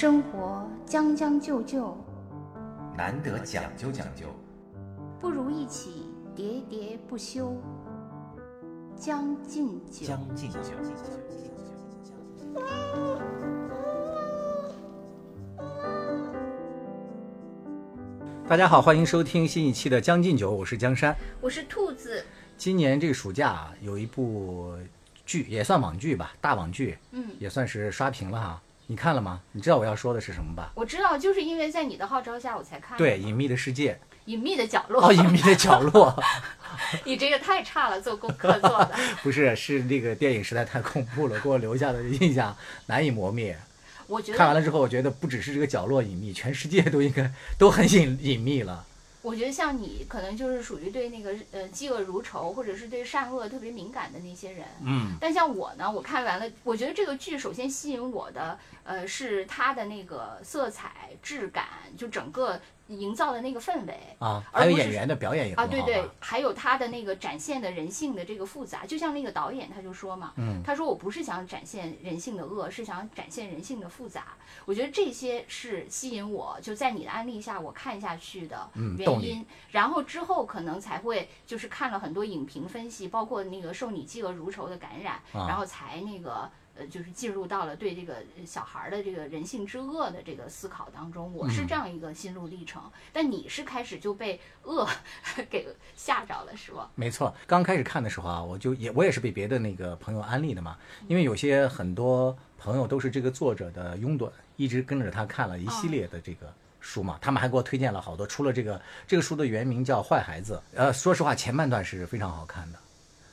生活将将就就，难得讲究讲究，不如一起喋喋不休。将进酒，将进酒。大家好，欢迎收听新一期的《将进酒》，我是江山。我是兔子。今年这个暑假啊，有一部剧，也算网剧吧，大网剧，嗯，也算是刷屏了哈。你看了吗？你知道我要说的是什么吧？我知道，就是因为在你的号召下，我才看。对，《隐秘的世界》。隐秘的角落。哦，隐秘的角落。你这个太差了，做功课做的。不是，是那个电影实在太恐怖了，给我留下的印象难以磨灭。我觉得看完了之后，我觉得不只是这个角落隐秘，全世界都应该都很隐隐秘了。我觉得像你，可能就是属于对那个呃嫉恶如仇，或者是对善恶特别敏感的那些人。嗯。但像我呢，我看完了，我觉得这个剧首先吸引我的，呃，是它的那个色彩、质感，就整个。营造的那个氛围啊，还有演员的表演也啊，对对，还有他的那个展现的人性的这个复杂，就像那个导演他就说嘛，嗯，他说我不是想展现人性的恶，是想展现人性的复杂。我觉得这些是吸引我就在你的安利下我看下去的原因，然后之后可能才会就是看了很多影评分析，包括那个受你嫉恶如仇的感染，然后才那个。呃，就是进入到了对这个小孩的这个人性之恶的这个思考当中，我是这样一个心路历程。但你是开始就被恶 给吓着了，是吧？没错，刚开始看的时候啊，我就也我也是被别的那个朋友安利的嘛，因为有些很多朋友都是这个作者的拥趸，一直跟着他看了一系列的这个书嘛，他们还给我推荐了好多。除了这个，这个书的原名叫《坏孩子》，呃，说实话前半段是非常好看的。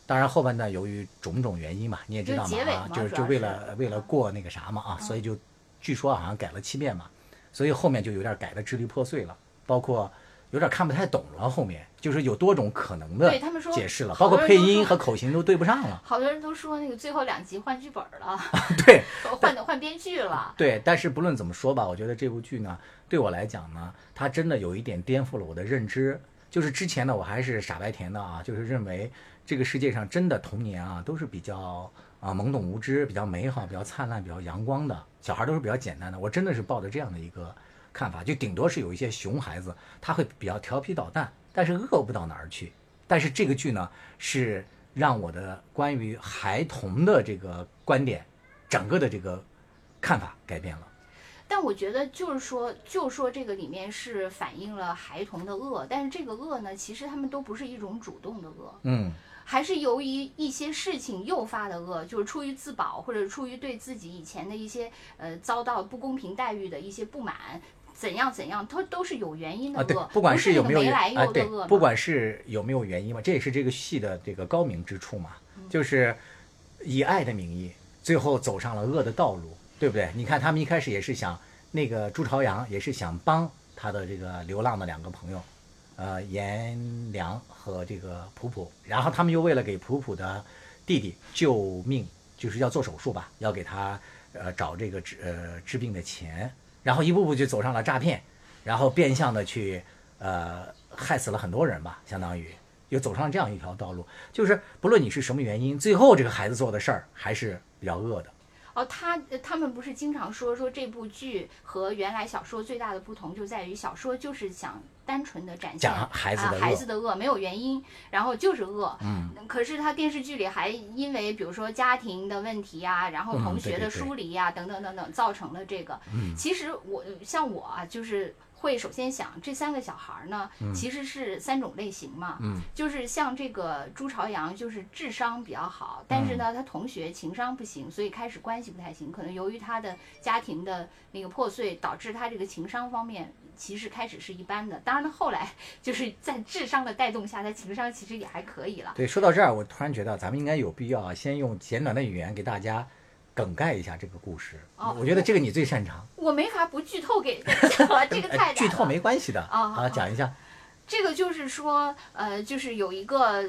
当然后半段由于种种原因嘛，你也知道嘛啊，就是就为了为了过那个啥嘛啊，所以就据说好像改了七遍嘛，所以后面就有点改的支离破碎了，包括有点看不太懂了。后面就是有多种可能的解释了，包括配音和口型都对不上了。好多人都说那个最后两集换剧本了，对，换换编剧了。对，但是不论怎么说吧，我觉得这部剧呢，对我来讲呢，它真的有一点颠覆了我的认知。就是之前呢，我还是傻白甜的啊，就是认为。这个世界上真的童年啊，都是比较啊懵懂无知、比较美好、比较灿烂、比较阳光的小孩，都是比较简单的。我真的是抱着这样的一个看法，就顶多是有一些熊孩子，他会比较调皮捣蛋，但是恶不到哪儿去。但是这个剧呢，是让我的关于孩童的这个观点，整个的这个看法改变了。但我觉得就是说，就说这个里面是反映了孩童的恶，但是这个恶呢，其实他们都不是一种主动的恶，嗯。还是由于一些事情诱发的恶，就是出于自保，或者出于对自己以前的一些呃遭到不公平待遇的一些不满，怎样怎样，它都是有原因的恶，不管是有没有来由的恶，不管是有没有原因嘛，这也是这个戏的这个高明之处嘛，就是以爱的名义，最后走上了恶的道路，对不对？你看他们一开始也是想，那个朱朝阳也是想帮他的这个流浪的两个朋友。呃，颜良和这个普普，然后他们又为了给普普的弟弟救命，就是要做手术吧，要给他呃找这个治呃治病的钱，然后一步步就走上了诈骗，然后变相的去呃害死了很多人吧，相当于又走上这样一条道路，就是不论你是什么原因，最后这个孩子做的事儿还是比较恶的。哦，他他们不是经常说说这部剧和原来小说最大的不同就在于小说就是想单纯的展现孩子的孩子的恶，没有原因，然后就是恶。嗯。可是他电视剧里还因为比如说家庭的问题呀，然后同学的疏离呀，等等等等，造成了这个。嗯。其实我像我啊，就是。会首先想这三个小孩呢，其实是三种类型嘛，嗯就是像这个朱朝阳，就是智商比较好，但是呢，他同学情商不行，所以开始关系不太行。可能由于他的家庭的那个破碎，导致他这个情商方面其实开始是一般的。当然了，后来就是在智商的带动下，他情商其实也还可以了。对，说到这儿，我突然觉得咱们应该有必要先用简短的语言给大家。梗概一下这个故事，我觉得这个你最擅长。我没法不剧透给这个 太剧透没关系的 啊，好讲一下。这个就是说，呃，就是有一个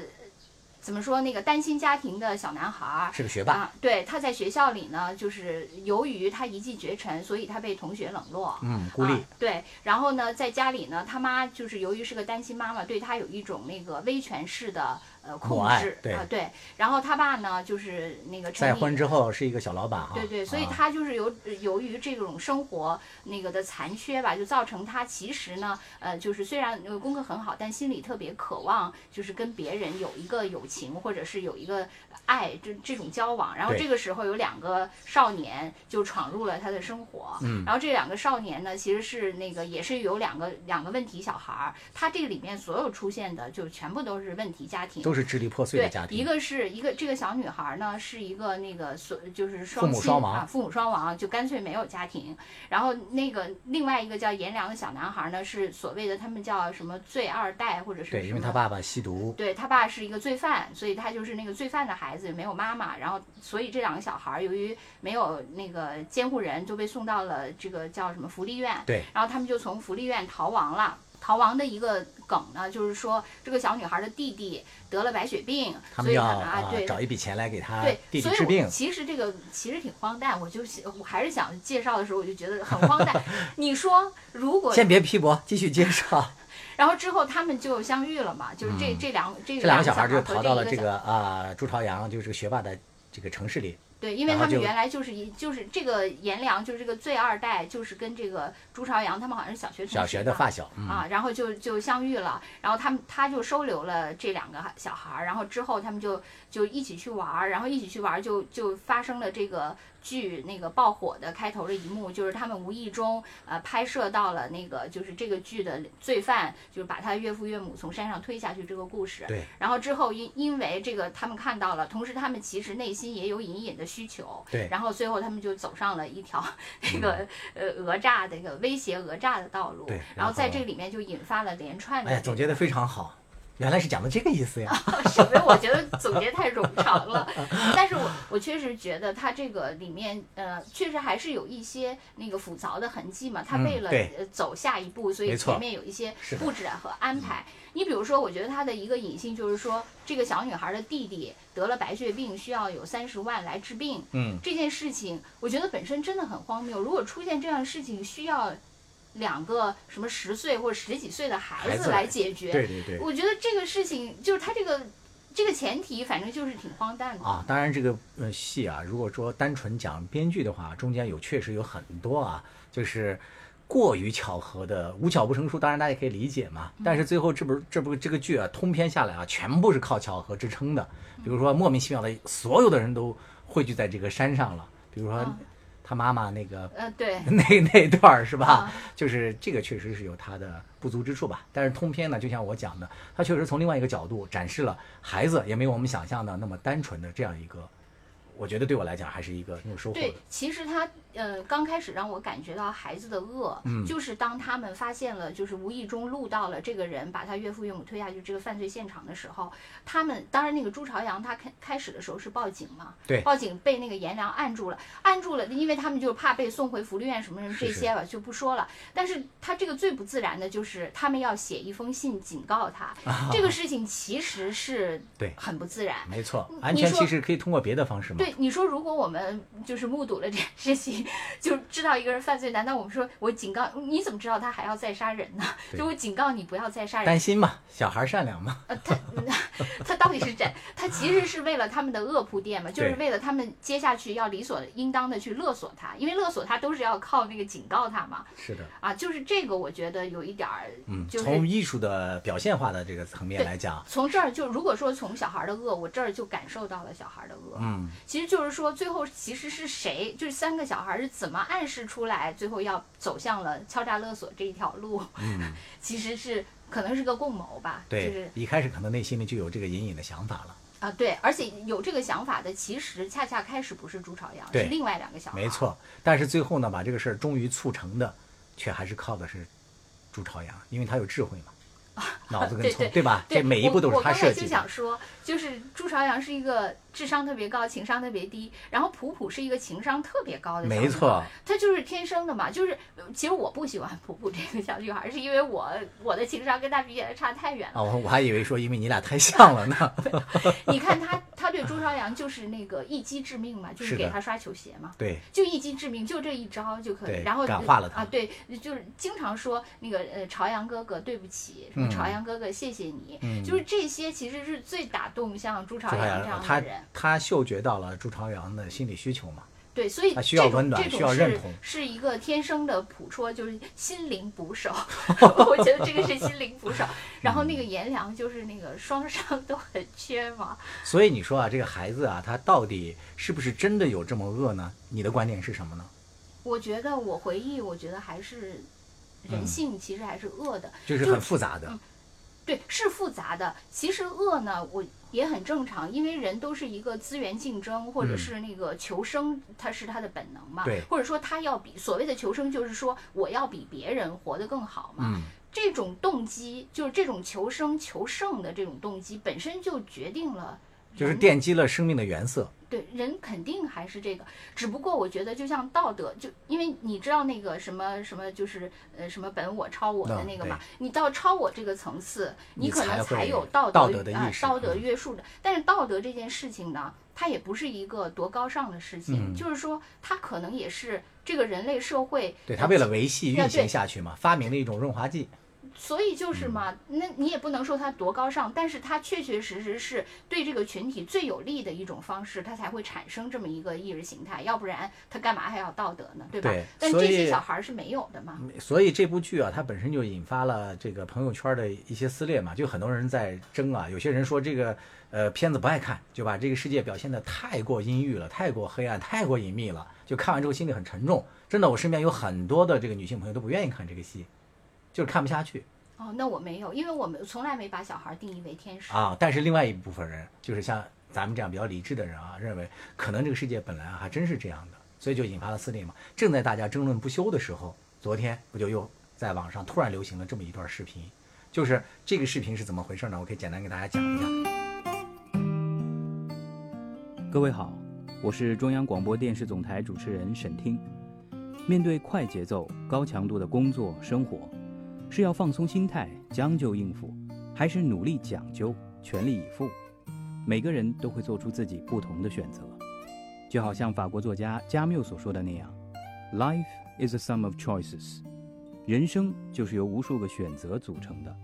怎么说那个单亲家庭的小男孩，是个学霸。对，他在学校里呢，就是由于他一骑绝尘，所以他被同学冷落，嗯，孤立。对，然后呢，在家里呢，他妈就是由于是个单亲妈妈，对他有一种那个威权式的。呃控制对啊对，然后他爸呢就是那个再婚之后是一个小老板哈。对对，所以啊他就是由由于这种生活那个的残缺吧，就造成他其实呢，呃，就是虽然呃功课很好，但心里特别渴望，就是跟别人有一个友情，或者是有一个爱这这种交往。然后这个时候有两个少年就闯入了他的生活，嗯然后这两个少年呢，其实是那个也是有两个两个问题小孩儿，他这个里面所有出现的就全部都是问题家庭，都是支离破碎的对，家庭。一个是一个这个小女孩呢，是一个那个所就是双亲母双亡啊，父母双亡，就干脆没有家庭。然后那个另外一个叫颜良的小男孩呢，是所谓的他们叫什么罪二代或者是对，因为他爸爸吸毒。对他爸是一个罪犯，所以他就是那个罪犯的孩子，没有妈妈。然后，所以这两个小孩儿由于没有那个监护人，就被送到了这个叫什么福利院。对，然后他们就从福利院逃亡了。逃亡的一个梗呢，就是说这个小女孩的弟弟得了白血病，所以他们要呢啊，对，找一笔钱来给他对，治病。其实这个其实挺荒诞，我就我还是想介绍的时候，我就觉得很荒诞。你说如果先别批驳，继续介绍。然后之后他们就相遇了嘛，就是这、嗯这两这这两个小小孩就逃到了这个啊朱朝阳，就是这个学霸的这个城市里。对，因为他们原来就是一就是这个颜良就是这个最二代，就是跟这个朱朝阳他们好像是小学同学小学的吧发小，嗯，啊，然后就就相遇了，然后他们他就收留了这两个小孩儿，然后之后他们就就一起去玩儿，然后一起去玩儿就就发生了这个剧那个爆火的开头的一幕，就是他们无意中呃拍摄到了那个就是这个剧的罪犯，就是把他岳父岳母从山上推下去这个故事。对。然后之后因因为这个他们看到了，同时他们其实内心也有隐隐的需求，对。然后最后他们就走上了一条那个、呃讹诈的一个威胁讹诈的道路，对然然后后在这里面就引发了连串的、哎，总结的非常好，原来是讲的这个意思呀。是不是？我觉得总结太冗长了，但是我我确实觉得它这个里面呃，确实还是有一些那个复杂的痕迹嘛。它嗯为了、对呃走下一步，所以前面有一些布置和安排。你比如说，我觉得它的一个隐性就是说，这个小女孩的弟弟得了白血病，需要有三十万来治病。嗯，这件事情，我觉得本身真的很荒谬。如果出现这样的事情，需要两个什么十岁或者十几岁的孩子来来解决，对对对。我觉得这个事情就是他这个这个前提，反正就是挺荒诞的。啊，当然这个呃戏啊，如果说单纯讲编剧的话，中间有确实有很多啊，就是过于巧合的，无巧不成书，当然大家可以理解嘛。但是最后这部这部这个剧啊，通篇下来啊，全部是靠巧合支撑的。比如说莫名其妙的，所有的人都汇聚在这个山上了，比如说嗯他妈妈那个呃，对，那那段儿是吧？啊就是这个确实是有他的不足之处吧。但是通篇呢，就像我讲的，他确实从另外一个角度展示了孩子也没有我们想象的那么单纯的这样一个，我觉得对我来讲还是一个很有收获的对。，其实他呃刚开始让我感觉到孩子的恶，嗯就是当他们发现了，就是无意中录到了这个人把他岳父岳母推下去这个犯罪现场的时候，他们当然那个朱朝阳他开开始的时候是报警嘛，对报警被那个颜良按住了，按住了，因为他们就怕被送回福利院什么什么这些吧，就不说了。但是他这个最不自然的就是他们要写一封信警告他，这个事情其实是对很不自然。没错，你安全说其实可以通过别的方式嘛。对，你说如果我们就是目睹了这件事情，就知道一个人犯罪，难道我们说我警告你怎么知道他还要再杀人呢？就我警告你不要再杀人。担，心嘛，小孩善良嘛。呃，他 他到底是这，他其实是为了他们的恶铺垫嘛，就是为了他们接下去要理所应当的去勒索他，因为勒索他都是要靠那个警告他嘛，是的，啊，就是这个我觉得有一点儿，嗯，就是从艺术的表现化的这个层面来讲，从这儿就如果说从小孩的恶，我这儿就感受到了小孩的恶，嗯，其实就是说，最后其实是谁，就是三个小孩是怎么暗示出来，最后要走向了敲诈勒索这一条路，嗯，其实是可能是个共谋吧，就是对，一开始可能内心里就有这个隐隐的想法了。啊，对，而且有这个想法的，其实恰恰开始不是朱朝阳，是另外两个小孩，没，错，但是最后呢，把这个事儿终于促成的，却还是靠的是朱朝阳，因为他有智慧嘛，脑子 跟聪对，吧？对这每一步都是我我刚才就他设计。想说，就是朱朝阳是一个智商特别高、情商特别低，然后普普是一个情商特别高的小女孩没错，他就是天生的嘛，就是呃其实我不喜欢普普这个小女孩，是因为我我的情商跟她比起来差太远了。哦，我我还以为说因为你俩太像了呢。你看他，他对朱朝阳就是那个一击致命嘛，就是给他刷球鞋嘛，对，就一击致命，就这一招就可以。然后感化了他啊，对，就是经常说那个呃朝阳哥哥对不起，什么嗯朝阳阳哥哥，谢谢你。嗯就是这些其实是最打动像朱朝阳这样的人。他嗅觉到了朱朝阳的心理需求嘛？对，所以他需要温暖需要认同是一个天生的捕捉，就是心灵捕手。我觉得这个是心灵捕手。然后那个颜良就是那个双商都很缺嘛。所以你说啊，这个孩子啊，他到底是不是真的有这么恶呢？你的观点是什么呢？我觉得我回忆，我觉得还是人嗯性其实还是恶的。就是很复杂的。对，是复杂的。其实恶呢，我也很正常，因为人都是一个资源竞争，或者嗯是那个求生，它是他的本能嘛。对或者说他要比所谓的求生，就是说我要比别人活得更好嘛。嗯，这种动机，就是这种求生求胜的这种动机，本身就决定了就是奠基了生命的原色。对人肯定还是这个，只不过我觉得就像道德，就因为你知道那个什么什么，就是呃什么本我超我的嗯那个嘛，你到超我这个层次，你可能才有道德道德的意识啊道德嗯约束的。但是道德这件事情呢，它也不是一个多高尚的事情，嗯就是说它可能也是这个人类社会呃对他为了维系运行下去嘛，发明了一种润滑剂。所以嗯就是嘛，那你也不能说它多高尚，但是它确确实实是对这个群体最有利的一种方式，它才会产生这么一个意识形态，要不然它干嘛还要道德呢，对吧？对但这些小孩儿是没有的嘛。所以这部剧啊，它本身就引发了这个朋友圈的一些撕裂嘛，就很多人在争啊。有些人说这个呃片子不爱看，就把这个世界表现的太过阴郁了，太过黑暗，太过隐秘了，就看完之后心里很沉重。真的，我身边有很多的这个女性朋友都不愿意看这个戏，就是看不下去哦，那我没有，因为我们从来没把小孩定义为天使。啊。但是另外一部分人，就是像咱们这样比较理智的人啊，认为可能这个世界本来啊还真是这样的，所以就引发了撕裂嘛。正在大家争论不休的时候，昨天不就又在网上突然流行了这么一段视频，就是这个视频是怎么回事呢？我可以简单给大家讲一下。各位好，我是中央广播电视总台主持人沈听。面对快节奏、高强度的工作生活，是要放松心态、将就应付，还是努力讲究、全力以赴？每个人都会做出自己不同的选择。就好像法国作家加缪所说的那样：“Life is a sum of choices。”人生就是由无数个选择组成的。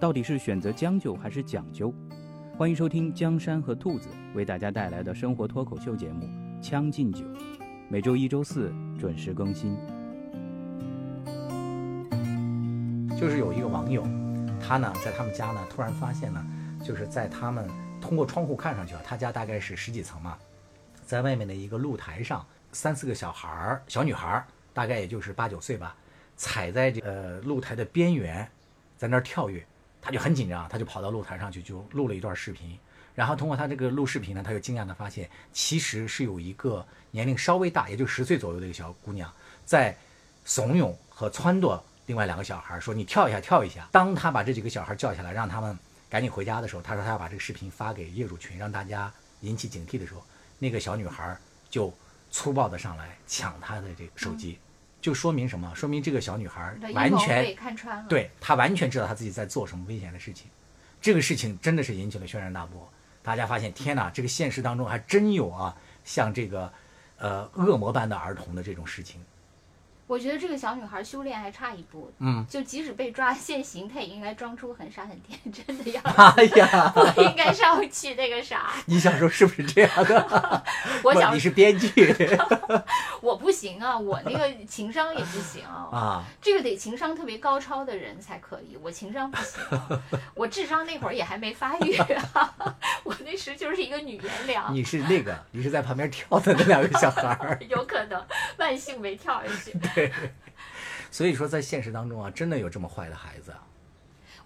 到底是选择将就还是讲究？欢迎收听江山和兔子为大家带来的生活脱口秀节目《将进酒》，每周一、周四准时更新。就是有一个网友，他呢在他们家呢突然发现呢，就是在他们通过窗户看上去啊，他家大概是十几层嘛，在外面的一个露台上，三四个小孩儿、小女孩儿，大概也就是八九岁吧，踩在这呃露台的边缘，在那儿跳跃，他就很紧张，他就跑到露台上去就录了一段视频。然后通过他这个录视频呢，他就惊讶的发现，其实是有一个年龄稍微大，也就十岁左右的一个小姑娘，在怂恿和撺掇另外两个小孩说：“你跳一下，跳一下。”当他把这几个小孩叫下来，让他们赶紧回家的时候，他说他要把这个视频发给业主群，让大家引起警惕的时候，那个小女孩就粗暴的上来抢他的这个手机，就说明什么？说明这个小女孩完全被看穿了。，对她完全知道她自己在做什么危险的事情，这个事情真的是引起了轩然大波。大家发现，天哪，这个现实当中还真有啊，像这个，呃，恶魔般的儿童的这种事情。我觉得这个小女孩修炼还差一步。嗯，就即使被抓现行，她也应该装出很傻很天真的样 子，哎呀，不应该上去那个啥。你小时候是不是这样的？不我想你是编剧我不行啊，我那个情商也不行啊。啊？这个得情商特别高超的人才可以，我情商不行啊、我智商那会儿也还没发育、啊，我那时就是一个女颜良，你是那个，你是在旁边跳的那两个小孩儿。有可能万幸没跳下去。所以说，在现实当中啊，真的有这么坏的孩子啊。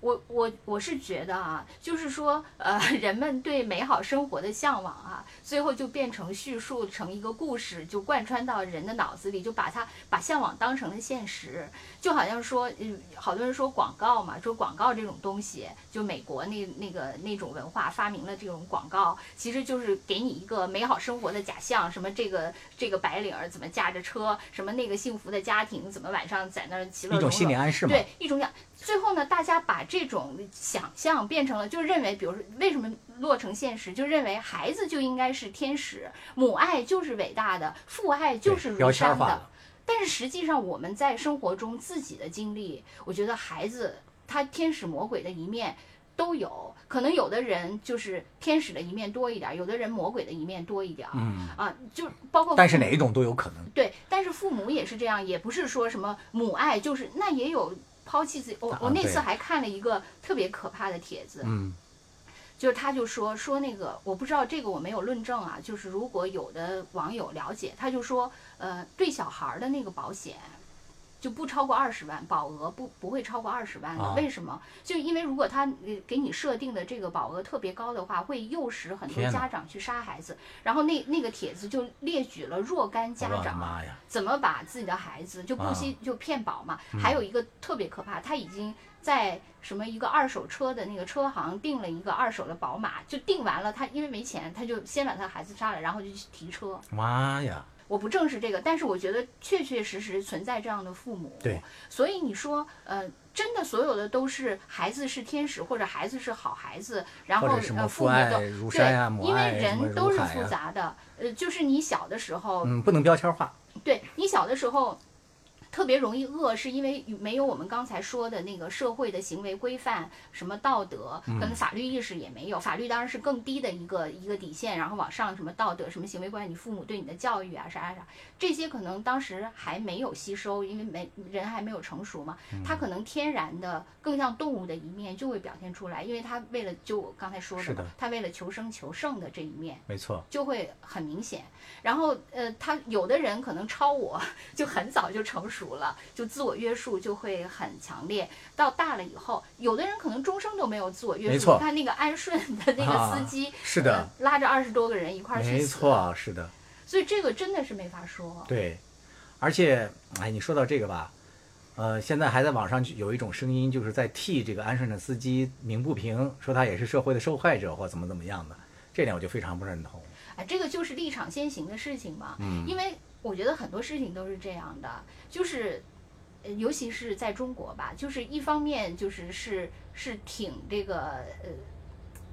我我我是觉得啊，就是说，呃，人们对美好生活的向往啊，最后就变成叙述成一个故事，就贯穿到人的脑子里，就把它把向往当成了现实。就好像说，嗯，好多人说广告嘛，说广告这种东西，就美国那那个那种文化发明了这种广告，其实就是给你一个美好生活的假象，什么这个这个白领儿怎么驾着车，什么那个幸福的家庭怎么晚上在那儿其乐融融。一种心理暗示嘛。对，一种想。最后呢，大家把这种想象变成了，就认为，比如说，为什么落成现实，就认为孩子就应该是天使，母爱就是伟大的，父爱就是如山的。但是实际上，我们在生活中自己的经历，我觉得孩子他天使魔鬼的一面都有，可能有的人就是天使的一面多一点，有的人魔鬼的一面多一点，嗯，啊，就包括但是哪一种都有可能。对，但是父母也是这样，也不是说什么母爱，就是那也有抛弃自己。我啊我那次还看了一个特别可怕的帖子，嗯就是他就说说那个我不知道这个我没有论证啊，就是如果有的网友了解，他就说呃对小孩儿的那个保险。就不超过二十万，保额不不会超过二十万的。啊为什么？就因为如果他呃给你设定的这个保额特别高的话，会诱使很多家长去杀孩子。然后那那个帖子就列举了若干家长！怎么把自己的孩子就不啊惜就骗保嘛。嗯还有一个特别可怕，他已经在什么一个二手车的那个车行订了一个二手的宝马，就订完了，他因为没钱，他就先把他孩子杀了，然后就去提车。妈呀！我不正视这个，但是我觉得确确实实存在这样的父母。对，所以你说，呃，真的所有的都是孩子是天使，或者孩子是好孩子，然后什么呃父母都对，因为人都是复杂的，呃，就是你小的时候，嗯，不能标签化。对你小的时候特别容易饿，是因为没有我们刚才说的那个社会的行为规范，什么道德，跟法律意识也没有。法律当然是更低的一个一个底线，然后往上什么道德、什么行为规范，你父母对你的教育啊，啥啥啥，这些可能当时还没有吸收，因为没人还没有成熟嘛，他可能天然的更像动物的一面就会表现出来，因为他为了就我刚才说的是的，他为了求生求胜的这一面。没错，就会很明显。然后呃，他有的人可能超我 就很早就成熟了，就自我约束就会很强烈。到大了以后，有的人可能终生都没有自我约束。没错你看那个安顺的那个司机，是的呃拉着二十多个人一块儿去没，错，是的，所以这个真的是没法说。对。而且，哎，你说到这个吧，呃，现在还在网上有一种声音，就是在替这个安顺的司机鸣不平，说他也是社会的受害者或怎么怎么样的，这点我就非常不认同。哎，这个就是立场先行的事情嘛。嗯因为我觉得很多事情都是这样的，就是，呃尤其是在中国吧，就是一方面就是是是挺这个呃，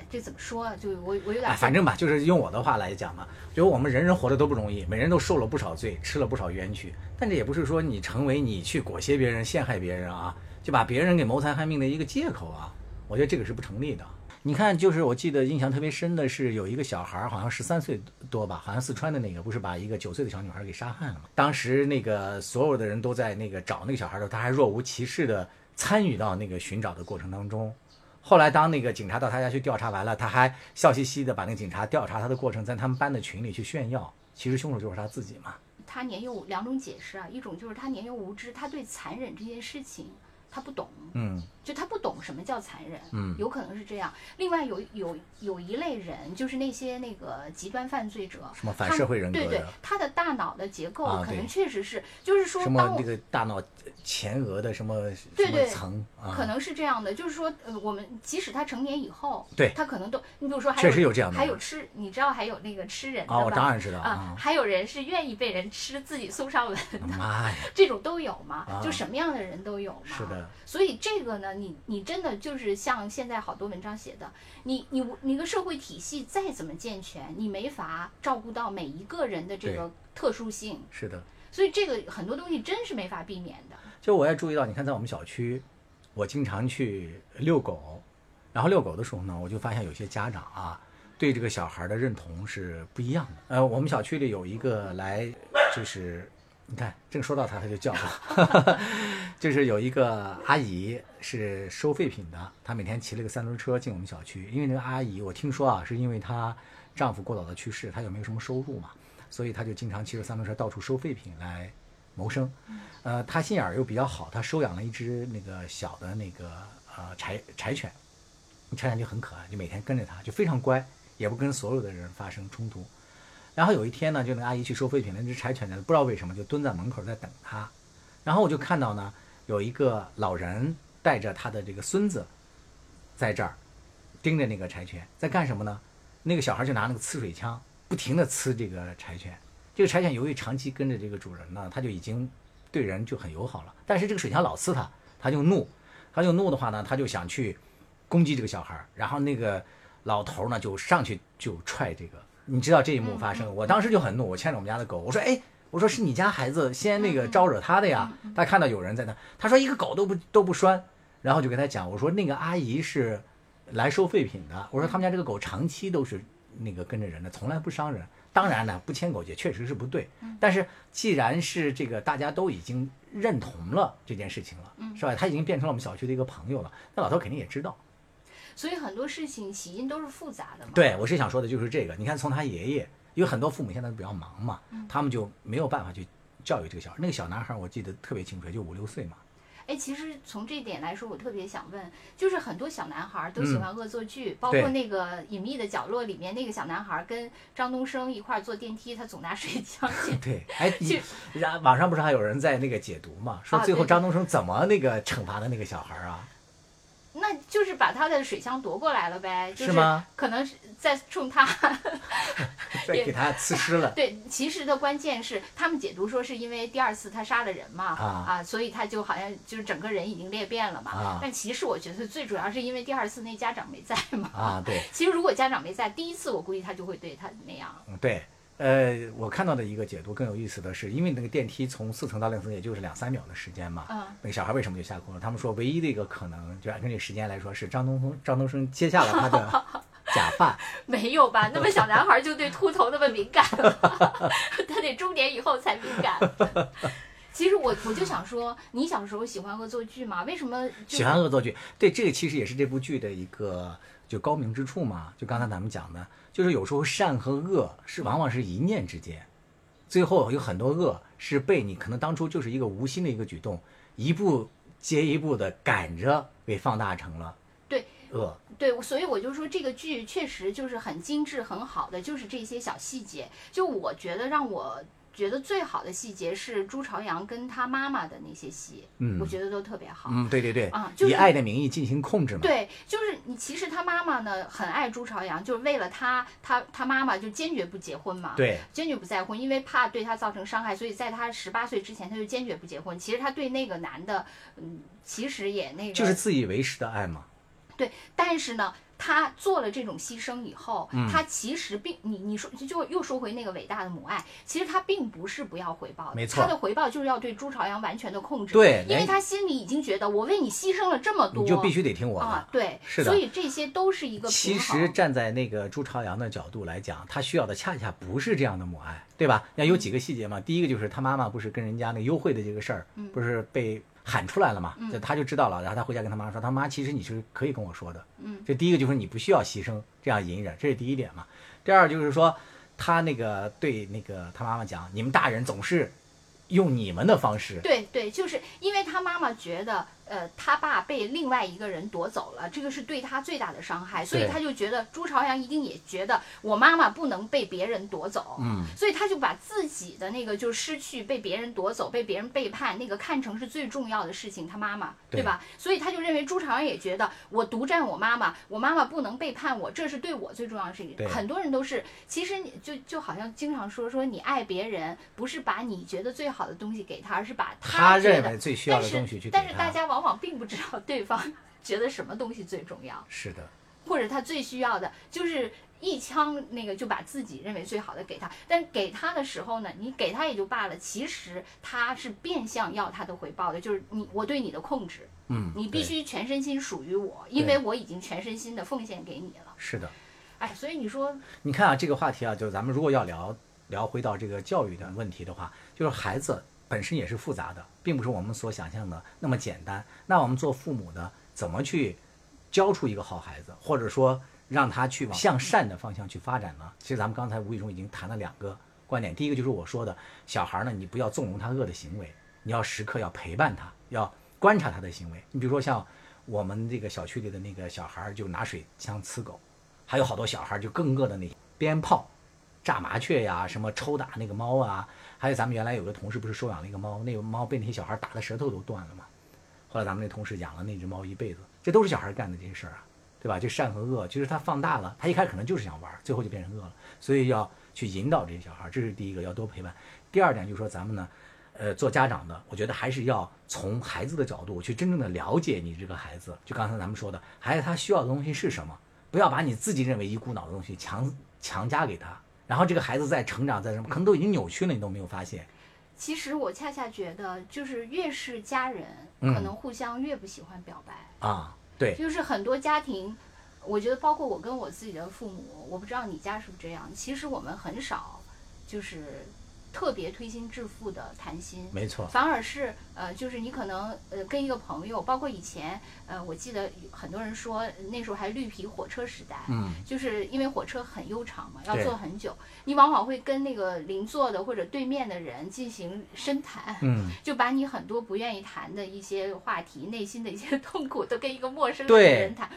这怎么说啊？就我我有点哎，反正吧，就是用我的话来讲嘛，就我们人人活着都不容易，每人都受了不少罪，吃了不少冤屈。但这也不是说你成为你去裹挟别人、陷害别人啊，就把别人给谋财害命的一个借口啊。我觉得这个是不成立的。你看，就是我记得印象特别深的是，有一个小孩儿，好像十三岁多吧，好像四川的那个，不是把一个九岁的小女孩给杀害了吗？当时那个所有的人都在那个找那个小孩的时候，他还若无其事的参与到那个寻找的过程当中。后来当那个警察到他家去调查完了，他还笑嘻嘻的把那个警察调查他的过程在他们班的群里去炫耀。其实凶手就是他自己嘛。他年幼两种解释啊，一种就是他年幼无知，他对残忍这件事情他不懂，嗯。就他不懂什么叫残忍，嗯。有可能是这样。另外有有有一类人，就是那些那个极端犯罪者，什么反他社会人格对对的，他的大脑的结构啊可能确实是，就是说什么当我这个大脑前额的什么什么对对层啊，可能是这样的，就是说，呃，我们即使他成年以后，对。他可能都，你比如说还确实有这样的。还有吃，你知道还有那个吃人的吧？当然知道啊啊，，还有人是愿意被人吃，自己送上门的，妈呀，这种都有嘛，啊。就什么样的人都有嘛。是的，所以这个呢，你你真的就是像现在好多文章写的，你你你个社会体系再怎么健全，你没法照顾到每一个人的这个特殊性，是的。所以这个很多东西真是没法避免的。就我也注意到，你看在我们小区，我经常去遛狗，然后遛狗的时候呢，我就发现有些家长啊，对这个小孩的认同是不一样的。呃，我们小区里有一个来，就是你看，正说到他，他就叫我，就是有一个阿姨是收废品的，她每天骑了个三轮车进我们小区，因为那个阿姨我听说啊，是因为她丈夫过早的去世，她又没有什么收入嘛，所以她就经常骑着三轮车到处收废品来谋生。呃，她心眼儿又比较好，她收养了一只那个小的那个呃柴柴犬，柴犬就很可爱，就每天跟着她，就非常乖，也不跟所有的人发生冲突。然后有一天呢，就那个阿姨去收废品，那只柴犬呢，不知道为什么就蹲在门口在等她。然后我就看到呢，有一个老人带着他的这个孙子，在这儿盯着那个柴犬，在干什么呢？那个小孩就拿那个呲水枪，不停地呲这个柴犬。这个柴犬由于长期跟着这个主人呢，它就已经对人就很友好了。但是这个水枪老呲它，它就怒，它就怒的话呢，它就想去攻击这个小孩儿。然后那个老头儿呢就上去就踹这个。你知道这一幕发生，我当时就很怒，我牵着我们家的狗，我说：“哎，我说是你家孩子先那个招惹他的呀。”他看到有人在那，他说一个狗都不都不拴，然后就跟他讲，我说那个阿姨是来收废品的，我说他们家这个狗长期都是那个跟着人的，从来不伤人。当然呢，不牵狗也确实是不对，但是既然是这个大家都已经认同了这件事情了，是吧？他已经变成了我们小区的一个朋友了，那老头肯定也知道。所以很多事情起因都是复杂的嘛。对，我是想说的就是这个。你看，从他爷爷，因为很多父母现在都比较忙嘛，他们就没有办法去教育这个小孩。那个小男孩我记得特别清楚，就五六岁嘛。哎，其实从这点来说，我特别想问，就是很多小男孩都喜欢恶作剧，嗯包括那个隐秘的角落里面那个小男孩跟张东升一块儿坐电梯，他总拿水枪 去。对，哎，你然网上不是还有人在那个解读嘛，说最后张东升怎么那个惩罚的那个小孩啊？那就是把他的水枪夺过来了呗，就是可能是在冲他。再给他呲湿了。对，其实的关键是他们解读说是因为第二次他杀了人嘛，啊所以他就好像就是整个人已经裂变了嘛。啊但其实我觉得最主要是因为第二次那家长没在嘛。啊，对，其实如果家长没在，第一次我估计他就会对他那样。嗯对，呃，我看到的一个解读更有意思的是，因为那个电梯从四层到六层也就是两三秒的时间嘛，嗯那个小孩为什么就下空了？他们说唯一的一个可能，就按这个时间来说，是张东升张东升揭下了他的假发，没有吧？那么小男孩就对秃头那么敏感吗？他得中年以后才敏感。其实我我就想说，你小时候喜欢恶作剧吗？为什么就喜欢恶作剧。对，这个其实也是这部剧的一个就高明之处嘛。就刚才咱们讲的，就是有时候善和恶是往往是一念之间，最后有很多恶是被你可能当初就是一个无心的一个举动，一步接一步的赶着给放大成了对恶。对，所以我就说这个剧确实就是很精致、很好的，就是这些小细节。就我觉得让我觉得最好的细节是朱朝阳跟他妈妈的那些戏，嗯我觉得都特别好。嗯，对对对，啊就是以爱的名义进行控制嘛。对，就是你。其实他妈妈呢很爱朱朝阳，就是为了他，他他妈妈就坚决不结婚嘛。对坚决不再婚，因为怕对他造成伤害，所以在他十八岁之前，他就坚决不结婚。其实他对那个男的，嗯，其实也那个，就是自以为是的爱嘛。对。但是呢，他做了这种牺牲以后，嗯他其实并你你说就就又说回那个伟大的母爱，其实他并不是不要回报的，没错他的回报就是要对朱朝阳完全的控制，对因为他心里已经觉得我为你牺牲了这么多，你就必须得听我的。啊，对，是的所以这些都是一个其实站在那个朱朝阳的角度来讲，他需要的恰恰不是这样的母爱，对吧？那有几个细节嘛。第一个就是他妈妈不是跟人家那幽会的这个事儿，嗯不是被喊出来了嘛？就他就知道了，然后他回家跟他妈说：“他妈，其实你是可以跟我说的。”嗯，这第一个就是你不需要牺牲这样隐忍，这是第一点嘛。第二就是说，他那个对那个他妈妈讲：“你们大人总是用你们的方式。”对对，就是因为他妈妈觉得，呃，他爸被另外一个人夺走了，这个是对他最大的伤害，所以他就觉得朱朝阳一定也觉得我妈妈不能被别人夺走，嗯，所以他就把自己的那个就失去、被别人夺走、被别人背叛那个看成是最重要的事情，他妈妈对对吧？所以他就认为朱朝阳也觉得我独占我妈妈，我妈妈不能背叛我，这是对我最重要的事情。很多人都是，其实你就就好像经常说说你爱别人，不是把你觉得最好的东西给他，而是把他认为最需要的东西去给但是大他。家往往往并不知道对方 觉得什么东西最重要，是的，或者他最需要的就是一枪那个就把自己认为最好的给他，但给他的时候呢，你给他也就罢了，其实他是变相要他的回报的，就是你我对你的控制，嗯，你必须全身心属于我，因为我已经全身心的奉献给你了。是的。哎，所以你说你看啊，这个话题啊，就是咱们如果要聊聊回到这个教育的问题的话，就是孩子本身也是复杂的，并不是我们所想象的那么简单。那我们做父母的怎么去教出一个好孩子，或者说让他去往向善的方向去发展呢？其实咱们刚才无意中已经谈了两个观点，第一个就是我说的，小孩呢，你不要纵容他恶的行为，你要时刻要陪伴他，要观察他的行为。你比如说像我们这个小区里的那个小孩，就拿水枪呲狗。还有好多小孩就更恶的那鞭炮、炸麻雀呀，什么抽打那个猫啊，还有咱们原来有个同事不是收养了一个猫，那个猫被那些小孩打的舌头都断了嘛。后来咱们那同事养了那只猫一辈子，这都是小孩干的这些事儿啊，对吧？就善和恶，其实他放大了，他一开始可能就是想玩，最后就变成恶了，所以要去引导这些小孩，这是第一个，要多陪伴。第二点就是说咱们呢，呃，做家长的，我觉得还是要从孩子的角度去真正的了解你这个孩子，就刚才咱们说的，孩子他需要的东西是什么。不要把你自己认为一股脑的东西强强加给他，然后这个孩子在成长，在什么可能都已经扭曲了，你都没有发现。其实我恰恰觉得，就是越是家人，嗯可能互相越不喜欢表白。啊，对，就是很多家庭，我觉得包括我跟我自己的父母，我不知道你家是不是这样。其实我们很少就是特别推心置腹的谈心，没错，反而是呃，就是你可能呃跟一个朋友，包括以前呃，我记得很多人说那时候还绿皮火车时代，嗯，就是因为火车很悠长嘛，要坐很久，你往往会跟那个邻座的或者对面的人进行深谈，嗯，就把你很多不愿意谈的一些话题、内心的一些痛苦，都跟一个陌生的人谈，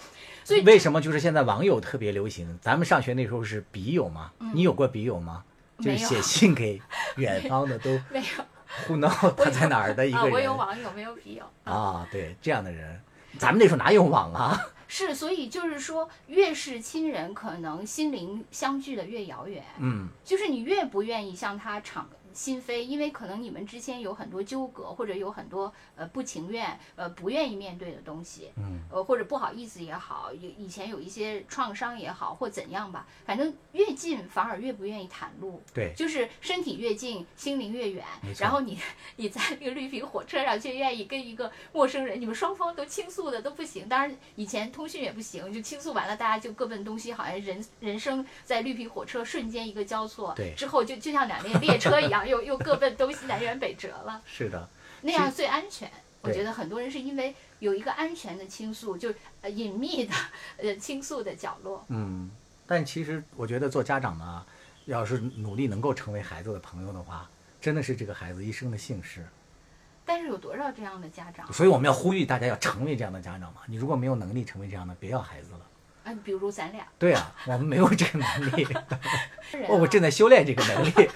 所以为什么就是现在网友特别流行？咱们上学那时候是笔友嘛，你有过笔友吗？就写信给远方的都没有胡闹他在哪儿的一啊，个人我有网友没有笔友啊，啊，对这样的人，咱们那时候哪有网啊？是，所以就是说，越是亲人，可能心灵相距的越遥远，嗯，就是你越不愿意向他敞心扉，因为可能你们之间有很多纠葛，或者有很多呃不情愿、呃不愿意面对的东西，嗯，呃或者不好意思也好，有以前有一些创伤也好，或怎样吧，反正越近反而越不愿意袒露，对，就是身体越近，心灵越远然后你你在那个绿皮火车上却愿意跟一个陌生人，你们双方都倾诉的都不行。当然以前通讯也不行，就倾诉完了，大家就各奔东西，好像人人生在绿皮火车瞬间一个交错，对之后就就像两列列车一样，又又各奔东西，南辕北辙了。是的，那样最安全。我觉得很多人是因为有一个安全的倾诉，就呃隐秘的呃倾诉的角落。嗯，但其实我觉得做家长呢，要是努力能够成为孩子的朋友的话，真的是这个孩子一生的幸事。但是有多少这样的家长？所以我们要呼吁大家要成为这样的家长嘛。你如果没有能力成为这样的，别要孩子了。哎，比如咱俩，对啊，我们没有这个能力，我啊正在修炼这个能力。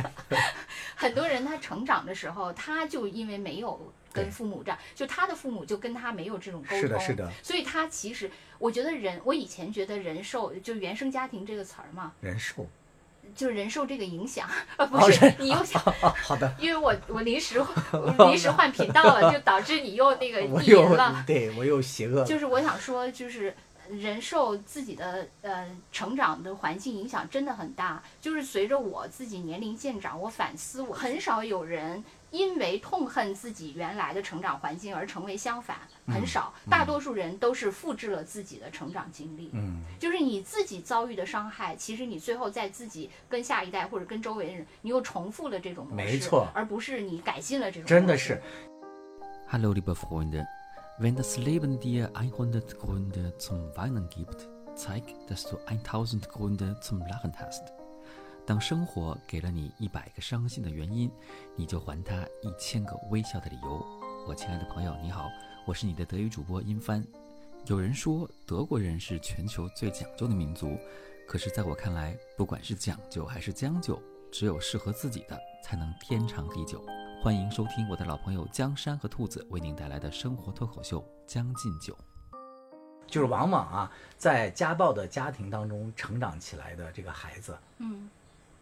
很多人他成长的时候，他就因为没有跟父母这样，就他的父母就跟他没有这种沟通，是的，是的，所以他其实，我觉得人，我以前觉得人受就原生家庭这个词儿嘛，人受。就是人受这个影响，啊，不哦是人你又想，哦，好的，因为我我临时我临时换频道了，就导致你又那个 意淫了。对我又邪恶。就是我想说，就是人受自己的呃成长的环境影响真的很大。就是随着我自己年龄渐长，我反思，我很少有人因为痛恨自己原来的成长环境而成为相反，很少。大多数人都是复制了自己的成长经历。嗯，就是你自己遭遇的伤害，其实你最后在自己跟下一代或者跟周围的人，你又重复了这种模式，没错而不是你改进了这种模式。真的是。Hallo liebe Freunde, wenn das Leben dir 100 Gründe zum Weinen gibt, zeig, dass du 1000 Gründe zum Lachen hast. 当生活给了你一百个伤心的原因，你就还他一千个微笑的理由。我亲爱的朋友，你好，我是你的德语主播殷帆。有人说德国人是全球最讲究的民族，可是在我看来，不管是讲究还是将就，只有适合自己的才能天长地久。欢迎收听我的老朋友江山和兔子为您带来的生活脱口秀《将进酒》。就是往往啊，在家暴的家庭当中成长起来的这个孩子，嗯，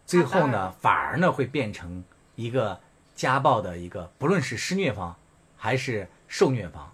最后呢，反而呢会变成一个家暴的一个，不论是施虐方还是受虐方，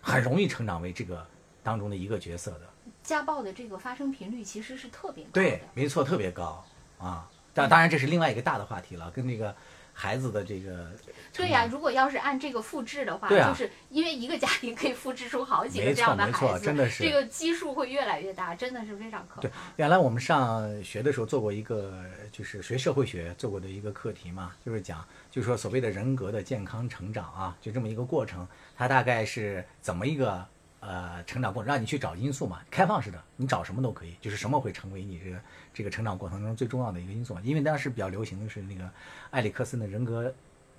很容易成长为这个当中的一个角色的。家暴的这个发生频率其实是特别高的。对，没错，特别高啊。但当然，这是另外一个大的话题了，跟这个孩子的这个对呀、如果要是按这个复制的话，对啊。就是因为一个家庭可以复制出好几个这样的错没错孩子，真的是。这个基数会越来越大，真的是非常可怕。对。，原来我们上学的时候做过一个，就是学社会学做过的一个课题嘛，就是讲，就是说所谓的人格的健康成长啊，就这么一个过程，它大概是怎么一个呃成长过程，让你去找因素嘛，开放式的，你找什么都可以，就是什么会成为你这个这个成长过程中最重要的一个因素嘛。因为当时比较流行的是那个埃里克森的人格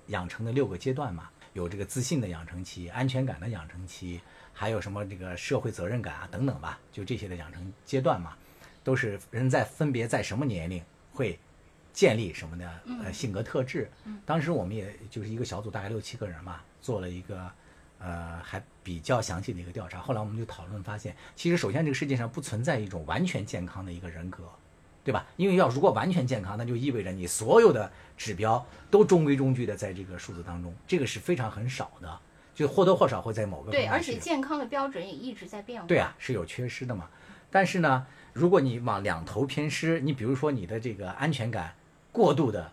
养成的六个阶段嘛，有这个自信的养成期、安全感的养成期，还有什么这个社会责任感啊等等吧，就这些的养成阶段嘛，都是人在分别在什么年龄会建立什么的呃性格特质。当时我们也就是一个小组，大概六七个人嘛，做了一个呃还比较详细的一个调查。后来我们就讨论发现，其实首先这个世界上不存在一种完全健康的一个人格。对吧？因为要如果完全健康，那就意味着你所有的指标都中规中矩的在这个数字当中，这个是非常很少的，就或多或少会在某个对，而且健康的标准也一直在变化。对啊，是有缺失的嘛。但是呢，如果你往两头偏失，你比如说你的这个安全感过度的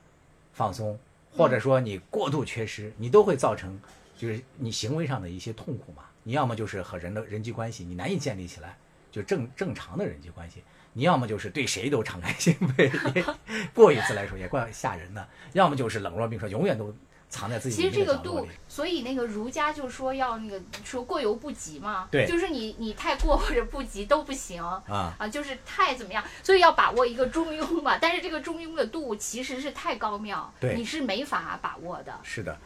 放松，或者说你过度缺失，你都会造成就是你行为上的一些痛苦嘛。你要么就是和人的人际关系你难以建立起来，就正正常的人际关系；你要么就是对谁都敞开心扉，过一次来说也怪吓人的；要么就是冷若冰霜，永远都藏在自己其实这个度所以那个儒家就说要那个说过犹不及嘛，对就是你你太过或者不及都不行啊啊，就是太怎么样，所以要把握一个中庸嘛。但是这个中庸的度其实是太高妙，对你是没法把握的。是的，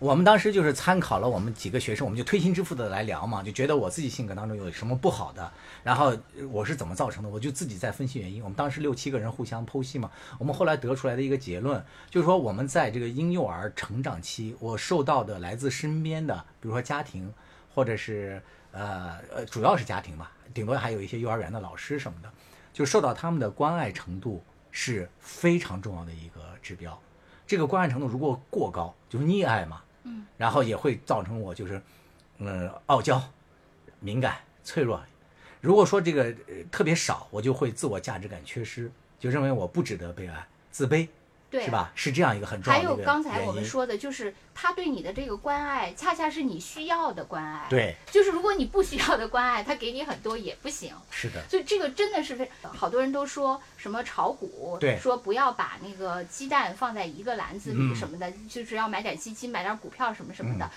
我们当时就是参考了我们几个学生，我们就推心置腹的来聊嘛，就觉得我自己性格当中有什么不好的，然后我是怎么造成的，我就自己在分析原因。我们当时六七个人互相剖析嘛，我们后来得出来的一个结论，就是说我们在这个婴幼儿成长期，我受到的来自身边的，比如说家庭，或者是呃呃，主要是家庭吧，顶多还有一些幼儿园的老师什么的，就受到他们的关爱程度是非常重要的一个指标。这个关爱程度如果过高，就是溺爱嘛，然后也会造成我就是，嗯，傲娇、敏感、脆弱。如果说这个、特别少，我就会自我价值感缺失，就认为我不值得被爱，自卑，对，是？吧？是这样一个很重还有要的一个刚才我们说的，就是他对你的这个关爱，恰恰是你需要的关爱。，对，就是如果你不需要的关爱，他给你很多也不行。是的，所以这个真的是非，好多人都说什么炒股，对说不要把那个鸡蛋放在一个篮子里嗯什么的，就是要买点基金，买点股票什么什么的。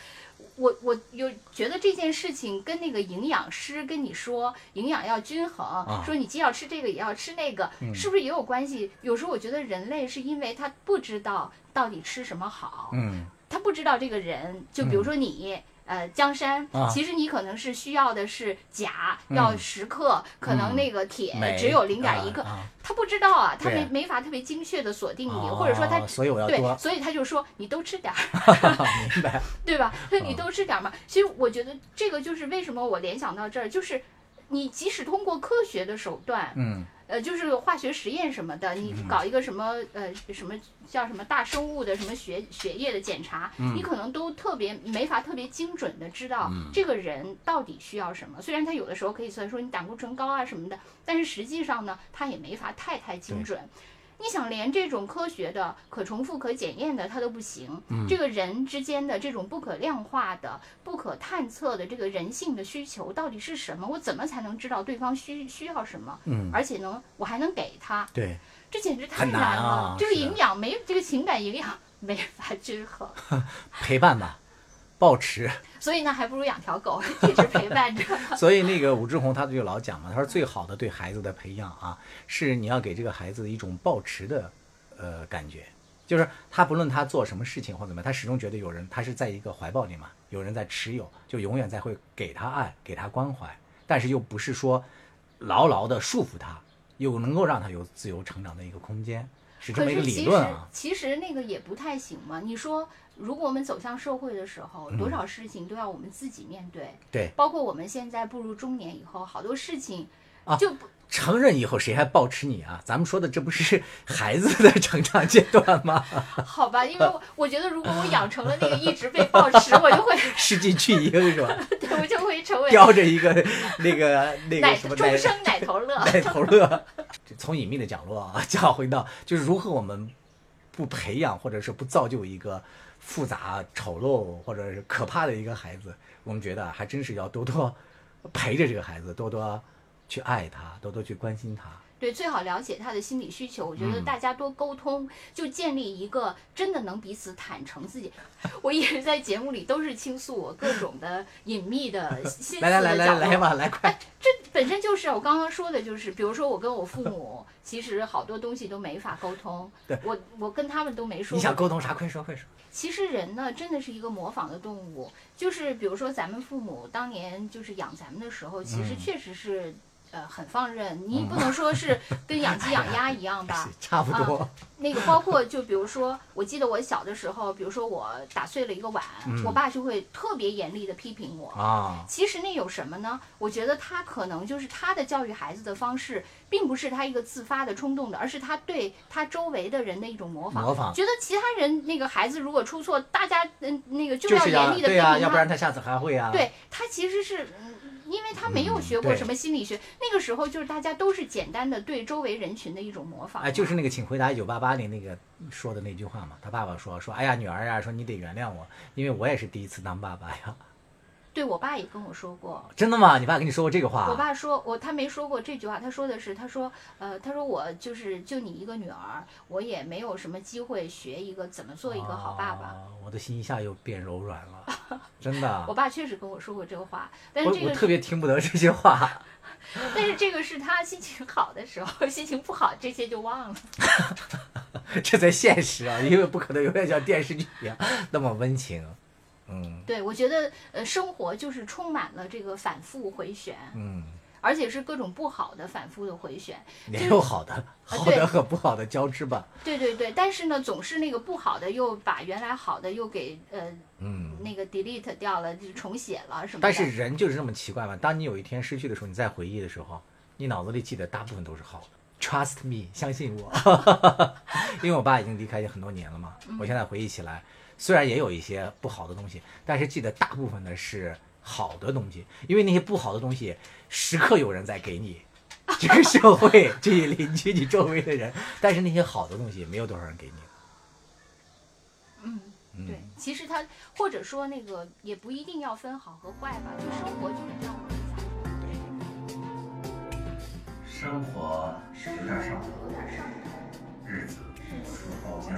我我有觉得这件事情跟那个营养师跟你说营养要均衡，说你既要吃这个也要吃那个，是不是也有关系？有时候我觉得人类是因为他不知道到底吃什么好，嗯，他不知道这个人，就比如说你。呃，江山，啊。其实你可能是需要的是钾，嗯。要十克，可能那个铁只有零点一克，啊。他不知道啊，他没没法特别精确的锁定你，哦或者说他所以我要所以他就说你都吃点儿，明白，对吧？说嗯。你都吃点儿嘛。其实我觉得这个就是为什么我联想到这儿，就是你即使通过科学的手段，嗯，呃，就是化学实验什么的，你搞一个什么呃什么叫什么大生物的什么血血液的检查，嗯你可能都特别没法特别精准的知道这个人到底需要什么。虽然他有的时候可以算说你胆固醇高啊什么的，但是实际上呢，他也没法太太精准。你想连这种科学的、可重复、可检验的，它都不行。这个人之间的这种不可量化的、不可探测的这个人性的需求到底是什么？我怎么才能知道对方需需要什么？嗯而且能，我还能给他，对，这简直太难了。啊这个营养没这个情感营养没法 均衡，陪伴吧，抱持。所以呢，还不如养条狗，一直陪伴着。所以那个武志红他就老讲嘛，他说最好的对孩子的培养啊，是你要给这个孩子一种抱持的呃感觉，就是他不论他做什么事情或怎么样，他始终觉得有人他是在一个怀抱里嘛，有人在持有，就永远在会给他爱，给他关怀，但是又不是说牢牢的束缚他，又能够让他有自由成长的一个空间，是这么一个理论啊。其实那个也不太行嘛。你说，如果我们走向社会的时候，多少事情都要我们自己面对，嗯对，包括我们现在步入中年以后，好多事情啊就不成人以后谁还抱持你啊？咱们说的这不是孩子的成长阶段吗？好吧，因为我 我觉得如果我养成了那个一直被抱持，我就会 世纪巨婴是吧？对我就会成为叼着一个那个那奶个什么奶终生奶头乐。奶头乐。从隐秘的角落啊，讲回到就是如何我们不培养或者是不造就一个复杂、丑陋或者是可怕的一个孩子，我们觉得还真是要多多陪着这个孩子，多多去爱他，多多去关心他。对，最好了解他的心理需求。我觉得嗯大家多沟通，就建立一个真的能彼此坦诚自己。我一直在节目里都是倾诉我各种的隐秘的心思来来来来。来吧，来快！这本身就是我刚刚说的，就是比如说我跟我父母，其实好多东西都没法沟通。对我我跟他们都没说。你想沟通啥？快说快说！其实人呢，真的是一个模仿的动物。就是比如说咱们父母当年就是养咱们的时候，其实嗯确实是。呃，很放任，你不能说是跟养鸡养鸭 一样吧？是差不多。那个包括就比如说，我记得我小的时候，比如说我打碎了一个碗，嗯我爸就会特别严厉的批评我。啊，其实那有什么呢？我觉得他可能就是他的教育孩子的方式，并不是他一个自发的冲动的，而是他对他周围的人的一种模仿。模仿觉得其他人那个孩子如果出错，大家嗯那个就要严厉的批评对呀、他。要不然他下次还会啊。对他他其实是，嗯因为他没有学过什么心理学，那个时候就是大家都是简单的对周围人群的一种模仿。哎，就是那个《请回答一九八八》里那个说的那句话嘛。他爸爸说说，哎呀，女儿呀，说你得原谅我，因为我也是第一次当爸爸呀。对我爸也跟我说过，真的吗？你爸跟你说过这个话？我爸说，我他没说过这句话，他说的是，他说，呃，他说我就是就你一个女儿，我也没有什么机会学一个怎么做一个好爸爸。哦我的心一下又变柔软了，真的。我爸确实跟我说过这个话，但是这个特别听不得这些话。但是这个是他心情好的时候，心情不好这些就忘了。这才现实啊，因为不可能永远像电视剧一样那么温情。嗯对，我觉得呃，生活就是充满了这个反复回旋，嗯，而且是各种不好的反复的回旋。也有好的，好的和不好的交织吧。对对对，但是呢，总是那个不好的又把原来好的又给呃嗯。那个 delete 掉了，就重写了什么。但是人就是这么奇怪嘛。当你有一天失去的时候，你再回忆的时候，你脑子里记得大部分都是好的。Trust me，相信我，因为我爸已经离开很多年了嘛。我现在回忆起来，虽然也有一些不好的东西，但是记得大部分的是好的东西，因为那些不好的东西时刻有人在给你，这个社会、这些邻居、你周围的人，但是那些好的东西没有多少人给你。嗯，嗯对，其实他或者说那个也不一定要分好和坏吧，就生活就是这样。生活有点上头，日子无处包浆，